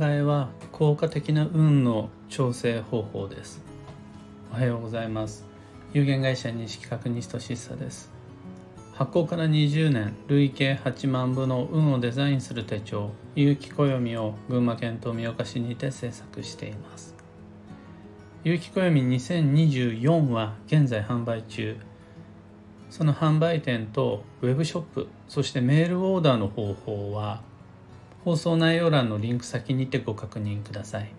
替えは効果的な運の調整方法です。おはようございます。有限会社西企画西俊久です。発行から20年累計8万部の運をデザインする手帳有機暦を群馬県富岡市にて制作しています。有機暦2024は現在販売中。その販売店とウェブショップそしてメールオーダーの方法は放送内容欄のリンク先にてご確認ください。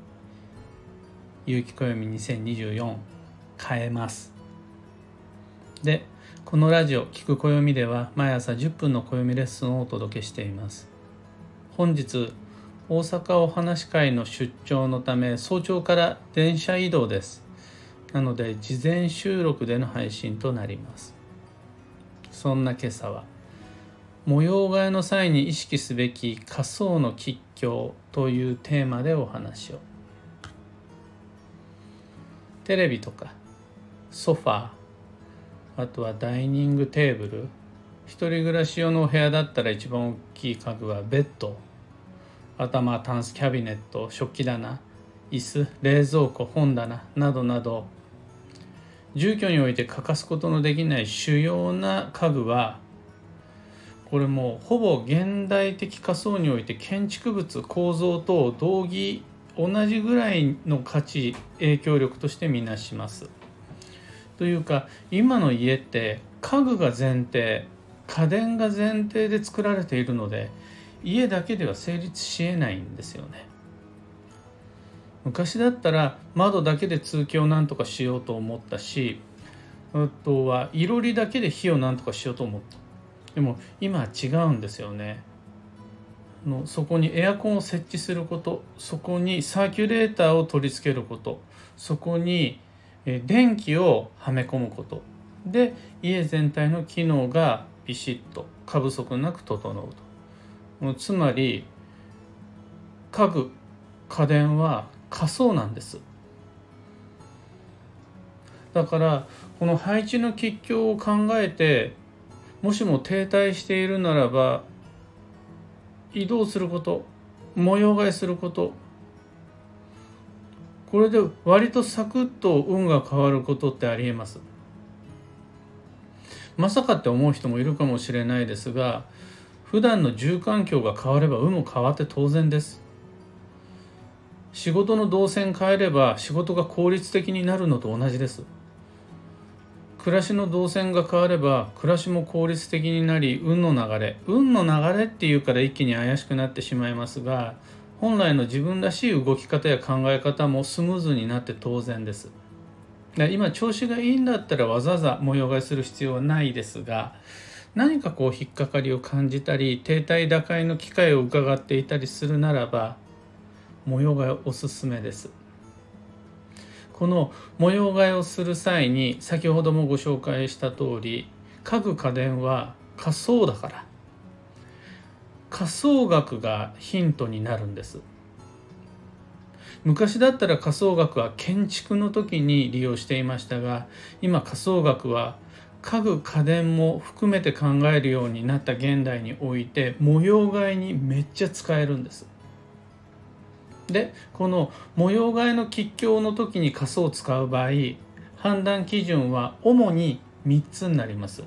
有機暦2024変えます。でこのラジオ「聞く暦」では毎朝10分の暦レッスンをお届けしています。本日大阪お話会の出張のため早朝から電車移動です。なので事前収録での配信となります。そんな今朝は模様替えの際に意識すべき仮想の吉凶というテーマでお話を。テレビとかソファーあとはダイニングテーブル。一人暮らし用のお部屋だったら一番大きい家具はベッド。頭タンスキャビネット。食器棚。椅子。冷蔵庫本棚。などなど。住居において欠かすことのできない主要な家具はこれもほぼ現代的仮想において建築物構造と同義同じぐらいの価値影響力としてみなします。というか今の家って家具が前提家電が前提で作られているので家だけでは成立しえないんですよね。昔だったら窓だけで通気をなんとかしようと思ったしあとはいろりだけで火をなんとかしようと思ったでも今は違うんですよね。のそこにエアコンを設置することそこにサーキュレーターを取り付けることそこに電気をはめ込むこと。で家全体の機能がビシッと過不足なく整うと。つまり家具家電は仮想なんです。だからこの配置の吉凶を考えてもしも停滞しているならば移動すること模様替えすること。これで割とサクッと運が変わることってありえます。まさかって思う人もいるかもしれないですが普段の住環境が変われば運も変わって当然です。仕事の動線変えれば仕事が効率的になるのと同じです。暮らしの動線が変われば暮らしも効率的になり運の流れ運の流れっていうから一気に怪しくなってしまいますが本来の自分らしい動き方や考え方もスムーズになって当然です。今調子がいいんだったらわざわざ模様替えする必要はないですが何かこう引っかかりを感じたり停滞打開の機会を伺っていたりするならば模様替えおすすめです。この模様替えをする際に先ほどもご紹介した通り家具家電は仮想だから。仮想学がヒントになるんです。昔だったら仮想学は建築の時に利用していましたが今仮想学は家具家電も含めて考えるようになった現代において模様替えにめっちゃ使えるんです。でこの模様替えの吉凶の時に仮想を使う場合判断基準は主に3つになります。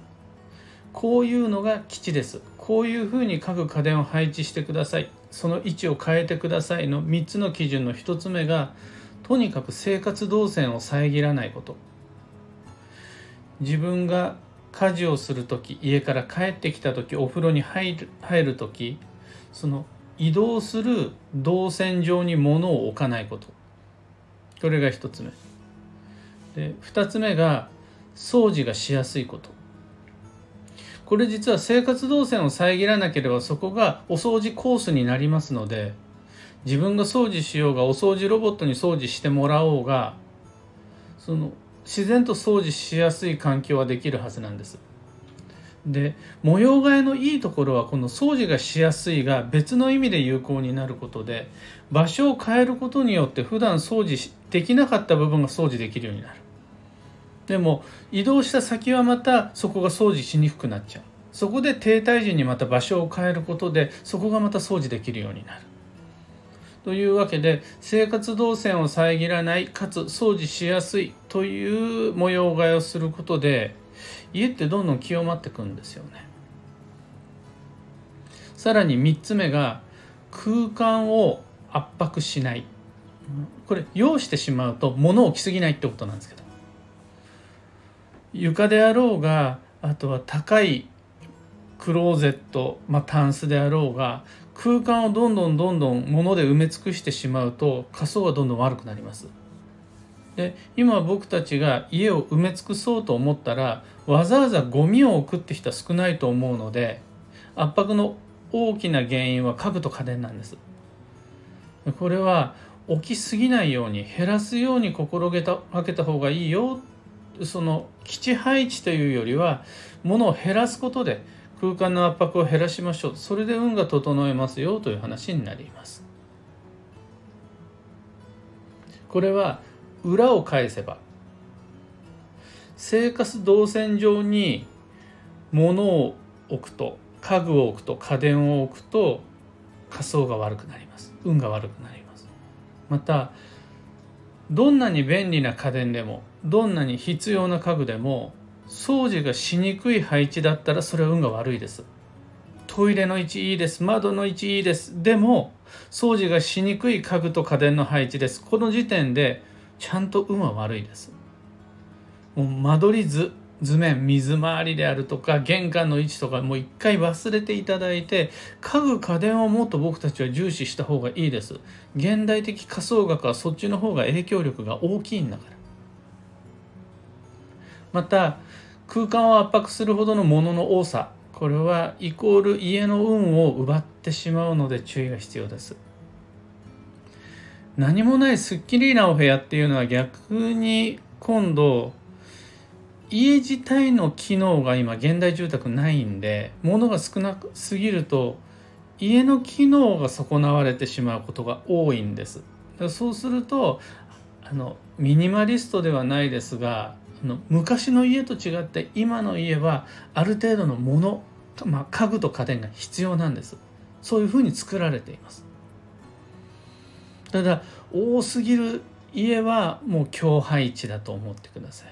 こういうのが基地です。こういうふうに家具家電を配置してください。その位置を変えてくださいの3つの基準の1つ目がとにかく生活動線を遮らないこと。自分が家事をする時家から帰ってきた時お風呂に入る入る時その移動する動線上に物を置かないこと。これが1つ目。で2つ目が掃除がしやすいこと。これ実は生活動線を遮らなければそこがお掃除コースになりますので自分が掃除しようがお掃除ロボットに掃除してもらおうがその自然と掃除しやすい環境はできるはずなんです。で模様替えのいいところはこの掃除がしやすいが別の意味で有効になることで場所を変えることによって普段掃除できなかった部分が掃除できるようになる。でも移動した先はまたそこが掃除しにくくなっちゃうそこで停滞時にまた場所を変えることでそこがまた掃除できるようになるというわけで生活動線を遮らないかつ掃除しやすいという模様替えをすることで家ってどんどん清まってくんですよね。さらに3つ目が空間を圧迫しないこれ用してしまうと物を置きすぎないってことなんですけど床であろうがあとは高いクローゼット、まあ、タンスであろうが空間をどんどんどんどん物で埋め尽くしてしまうと仮想がどんどん悪くなります。で今僕たちが家を埋め尽くそうと思ったらわざわざゴミを置くって人は少ないと思うので圧迫の大きな原因は家具と家電なんです。これは起きすぎないように減らすように心がけた方がいいよ。その基地配置というよりは物を減らすことで空間の圧迫を減らしましょう。それで運が整えますよという話になります。これは裏を返せば。生活動線上に物を置くと家具を置くと家電を置くと仮想が悪くなります。運が悪くなります。またどんなに便利な家電でもどんなに必要な家具でも掃除がしにくい配置だったらそれは運が悪いです。トイレの位置いいです。窓の位置いいです。でも掃除がしにくい家具と家電の配置です。この時点でちゃんと運は悪いです。もう間取り図図面水回りであるとか玄関の位置とかもう一回忘れていただいて家具家電をもっと僕たちは重視した方がいいです。現代的仮想学はそっちの方が影響力が大きいんだから。また空間を圧迫するほどのものの多さ。これはイコール家の運を奪ってしまうので注意が必要です。何もないすっきりなお部屋っていうのは逆に今度家自体の機能が今現代住宅ないんで物が少なすぎると家の機能が損なわれてしまうことが多いんです。そうするとあのミニマリストではないですがあの昔の家と違って今の家はある程度のもの、まあ、家具と家電が必要なんです。そういうふうに作られています。ただ多すぎる家はもう強配置だと思ってください。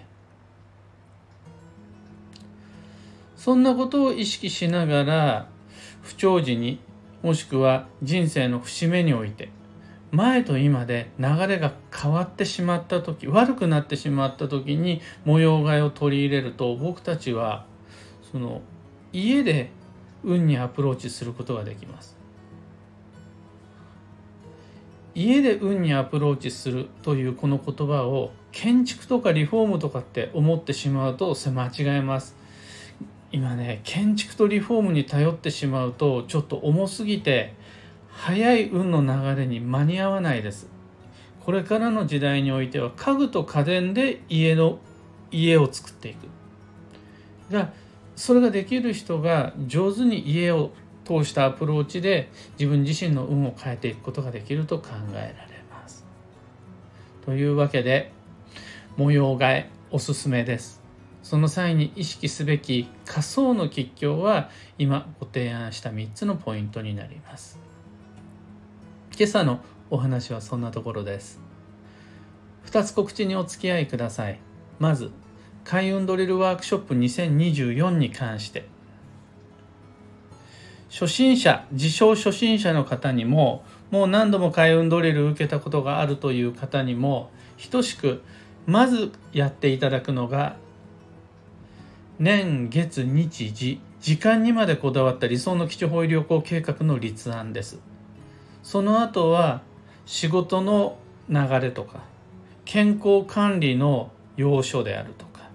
そんなことを意識しながら不調時にもしくは人生の節目において前と今で流れが変わってしまった時悪くなってしまった時に模様替えを取り入れると僕たちはその家で運にアプローチすることができます。家で運にアプローチするというこの言葉を建築とかリフォームとかって思ってしまうとそれ間違えます。今ね建築とリフォームに頼ってしまうとちょっと重すぎて早い運の流れに間に合わないです。これからの時代においては家具と家電で家の家を作っていく。がそれができる人が上手に家を通したアプローチで自分自身の運を変えていくことができると考えられます。というわけで模様替えおすすめです。その際に意識すべき仮想の吉凶は今ご提案した3つのポイントになります。今朝のお話はそんなところです2つ告知にお付き合いくださいまず開運ドリルワークショップ2024に関して初心者自称初心者の方にももう何度も開運ドリル受けたことがあるという方にも等しくまずやっていただくのが年月日時時間にまでこだわった理想の基地方位旅行計画の立案です。その後は仕事の流れとか健康管理の要所であるとか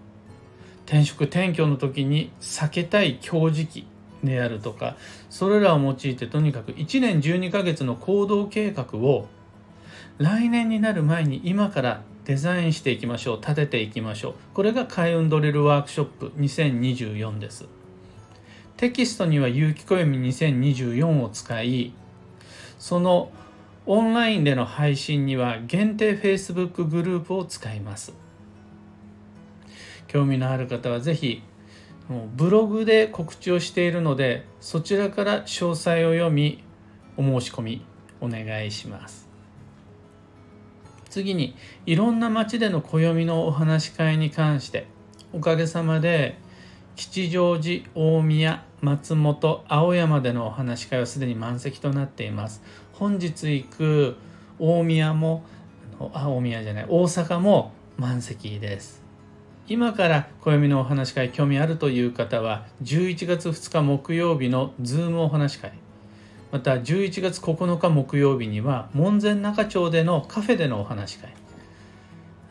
転職転居の時に避けたい強時期であるとかそれらを用いてとにかく1年12ヶ月の行動計画を来年になる前に今からデザインしていきましょう立てていきましょう。これが開運ドリルワークショップ2024です。テキストには有機暦2024を使いそのオンラインでの配信には限定 Facebook グループを使います。興味のある方は是非もうブログで告知をしているのでそちらから詳細を読みお申し込みお願いします。次にいろんな町での暦のお話し会に関しておかげさまで吉祥寺大宮松本青山でのお話し会はすでに満席となっています。本日行く大宮もあ大宮じゃない大阪も満席です。今から暦のお話会興味あるという方は11月2日木曜日のズームお話会。また11月9日木曜日には門前仲町でのカフェでのお話会。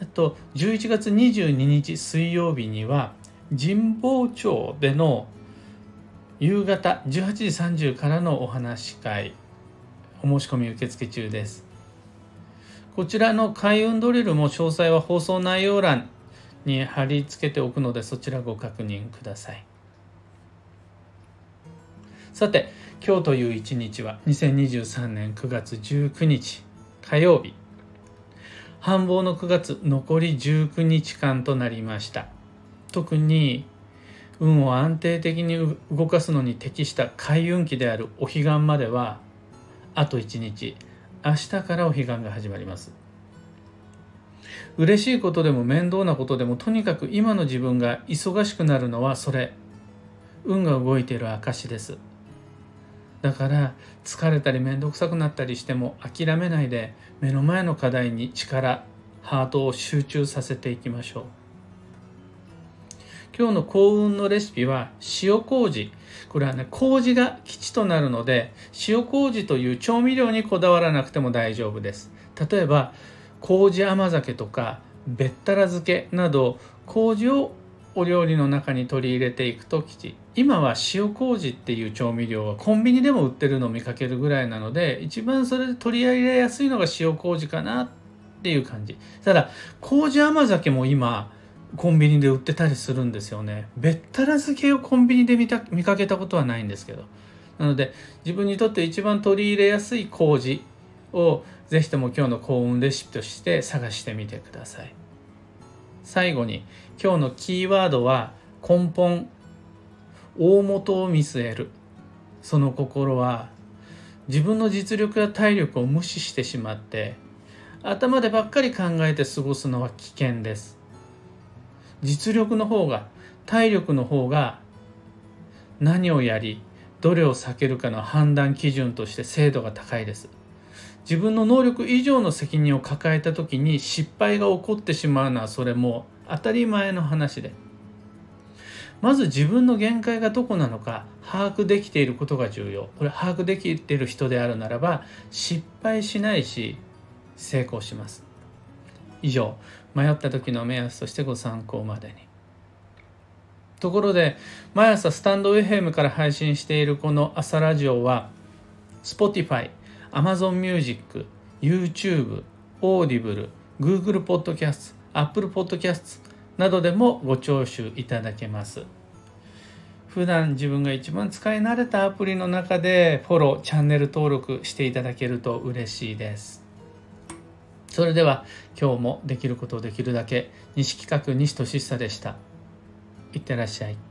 あと11月22日水曜日には神保町での夕方18時30からのお話会お申し込み受付中です。こちらの開運ドリルも詳細は放送内容欄に貼り付けておくのでそちらご確認ください。さて今日という一日は2023年9月19日火曜日繁忙の9月残り19日間となりました。特に運を安定的に動かすのに適した開運期であるお彼岸まではあと1日。明日からお彼岸が始まります。嬉しいことでも面倒なことでもとにかく今の自分が忙しくなるのはそれ。運が動いている証です。だから疲れたり面倒くさくなったりしても諦めないで目の前の課題に力ハートを集中させていきましょう。今日の幸運のレシピは塩麹。これはね麹が基地となるので塩麹という調味料にこだわらなくても大丈夫です。例えば麹甘酒とかべったら漬けなど麹をお料理の中に取り入れていくと吉。今は塩麹っていう調味料はコンビニでも売ってるのを見かけるぐらいなので一番それで取り入れやすいのが塩麹かなっていう感じ。ただ麹甘酒も今コンビニで売ってたりするんですよね。べったら漬けをコンビニで見た見かけたことはないんですけど。なので自分にとって一番取り入れやすい麹をぜひとも今日の幸運レシピとして探してみてください。最後に今日のキーワードは根本大元を見据える。その心は自分の実力や体力を無視してしまって頭でばっかり考えて過ごすのは危険です。実力の方が体力の方が何をやりどれを避けるかの判断基準として精度が高いです。自分の能力以上の責任を抱えた時に失敗が起こってしまうのはそれも当たり前の話で。まず自分の限界がどこなのか把握できていることが重要。これ把握できている人であるならば失敗しないし成功します。以上。迷った時の目安としてご参考までに。ところで毎朝スタンド FM から配信しているこの朝ラジオは Spotify Amazon Music、YouTube、Audible、Google Podcast、Apple Podcast などでもご聴取いただけます。普段自分が一番使い慣れたアプリの中でフォロー、チャンネル登録していただけると嬉しいです。それでは今日もできることをできるだけ西企画西俊久でした。いってらっしゃい。